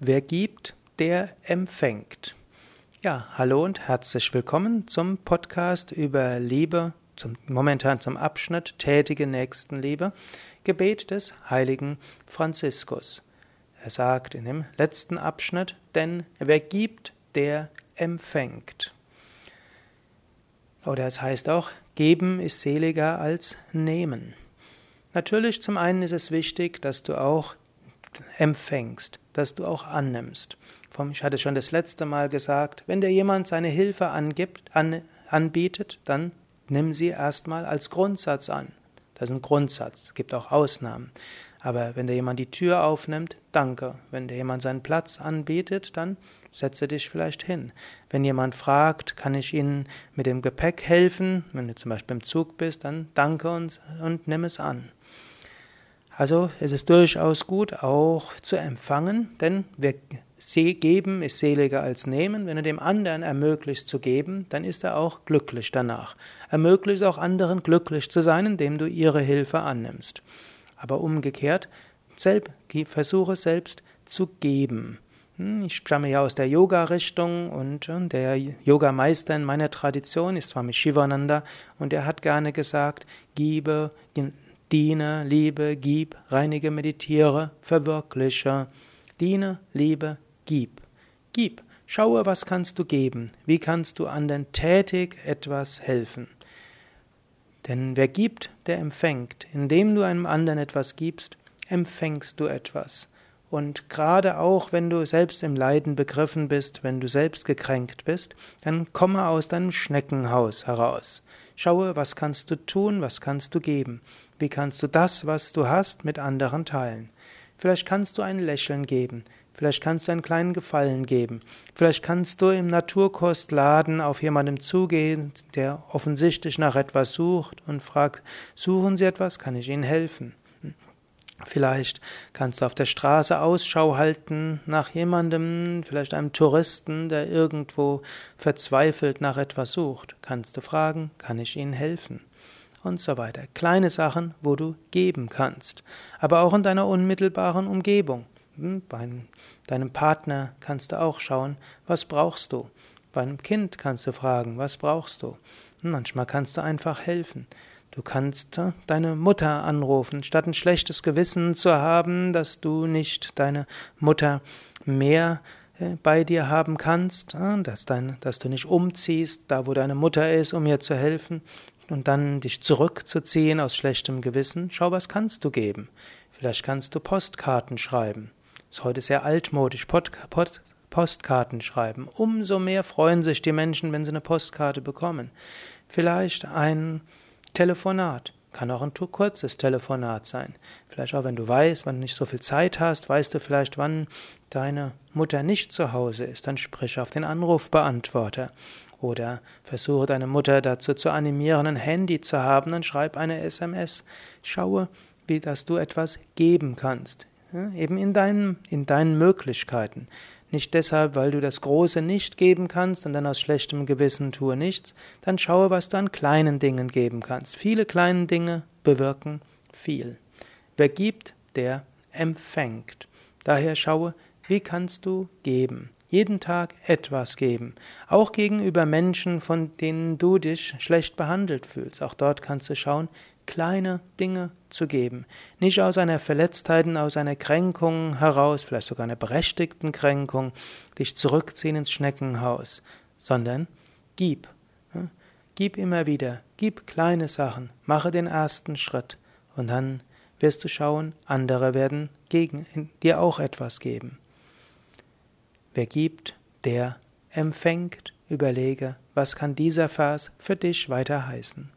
Wer gibt, der empfängt. Ja, hallo und herzlich willkommen zum Podcast über Liebe, zum, momentan zum Abschnitt Tätige Nächstenliebe, Gebet des heiligen Franziskus. Er sagt in dem letzten Abschnitt, denn wer gibt, der empfängt. Oder es heißt auch, geben ist seliger als nehmen. Natürlich, zum einen ist es wichtig, dass du auch empfängst, dass du auch annimmst. Ich hatte schon das letzte Mal gesagt, wenn dir jemand seine Hilfe angibt, an, anbietet, dann nimm sie erstmal als Grundsatz an. Das ist ein Grundsatz, es gibt auch Ausnahmen. Aber wenn dir jemand die Tür aufnimmt, danke. Wenn dir jemand seinen Platz anbietet, dann setze dich vielleicht hin. Wenn jemand fragt, kann ich Ihnen mit dem Gepäck helfen, wenn du zum Beispiel im Zug bist, dann danke und, und nimm es an. Also es ist durchaus gut auch zu empfangen, denn wir geben ist seliger als nehmen. Wenn du dem anderen ermöglicht zu geben, dann ist er auch glücklich danach. Ermöglicht auch anderen glücklich zu sein, indem du ihre Hilfe annimmst. Aber umgekehrt, versuche selbst zu geben. Hm, ich stamme ja aus der Yoga-Richtung und äh, der Yogameister in meiner Tradition ist Swami Shivananda und er hat gerne gesagt, gebe, Diene, liebe, gib, reinige, meditiere, verwirkliche. Diene, liebe, gib. Gib. Schaue, was kannst du geben? Wie kannst du anderen tätig etwas helfen? Denn wer gibt, der empfängt. Indem du einem anderen etwas gibst, empfängst du etwas. Und gerade auch, wenn du selbst im Leiden begriffen bist, wenn du selbst gekränkt bist, dann komme aus deinem Schneckenhaus heraus. Schaue, was kannst du tun, was kannst du geben. Wie kannst du das, was du hast, mit anderen teilen? Vielleicht kannst du ein Lächeln geben. Vielleicht kannst du einen kleinen Gefallen geben. Vielleicht kannst du im Naturkostladen auf jemandem zugehen, der offensichtlich nach etwas sucht und fragt, suchen Sie etwas? Kann ich Ihnen helfen? Vielleicht kannst du auf der Straße Ausschau halten nach jemandem, vielleicht einem Touristen, der irgendwo verzweifelt nach etwas sucht. Kannst du fragen, kann ich Ihnen helfen? Und so weiter. Kleine Sachen, wo du geben kannst. Aber auch in deiner unmittelbaren Umgebung. Hm, bei deinem Partner kannst du auch schauen, was brauchst du? Bei einem Kind kannst du fragen, was brauchst du? Hm, manchmal kannst du einfach helfen. Du kannst deine Mutter anrufen, statt ein schlechtes Gewissen zu haben, dass du nicht deine Mutter mehr äh, bei dir haben kannst, äh, dass, dein, dass du nicht umziehst, da wo deine Mutter ist, um ihr zu helfen, und dann dich zurückzuziehen aus schlechtem Gewissen. Schau, was kannst du geben? Vielleicht kannst du Postkarten schreiben. Ist heute sehr altmodisch, Pod, Pod, Postkarten schreiben. Umso mehr freuen sich die Menschen, wenn sie eine Postkarte bekommen. Vielleicht ein Telefonat. Kann auch ein kurzes Telefonat sein. Vielleicht auch, wenn du weißt, wann du nicht so viel Zeit hast, weißt du vielleicht, wann deine Mutter nicht zu Hause ist, dann sprich auf den Anrufbeantworter. Oder versuche deine Mutter dazu zu animieren, ein Handy zu haben, dann schreib eine SMS. Schaue, wie dass du etwas geben kannst. Ja, eben in deinen, in deinen Möglichkeiten. Nicht deshalb, weil du das Große nicht geben kannst und dann aus schlechtem Gewissen tue nichts, dann schaue, was du an kleinen Dingen geben kannst. Viele kleine Dinge bewirken viel. Wer gibt, der empfängt. Daher schaue, wie kannst du geben? Jeden Tag etwas geben. Auch gegenüber Menschen, von denen du dich schlecht behandelt fühlst. Auch dort kannst du schauen, kleine Dinge zu geben. Nicht aus einer Verletztheit aus einer Kränkung heraus, vielleicht sogar einer berechtigten Kränkung, dich zurückziehen ins Schneckenhaus, sondern gib. Gib immer wieder, gib kleine Sachen, mache den ersten Schritt und dann wirst du schauen, andere werden gegen dir auch etwas geben. Wer gibt, der empfängt. Überlege, was kann dieser Vers für dich weiter heißen.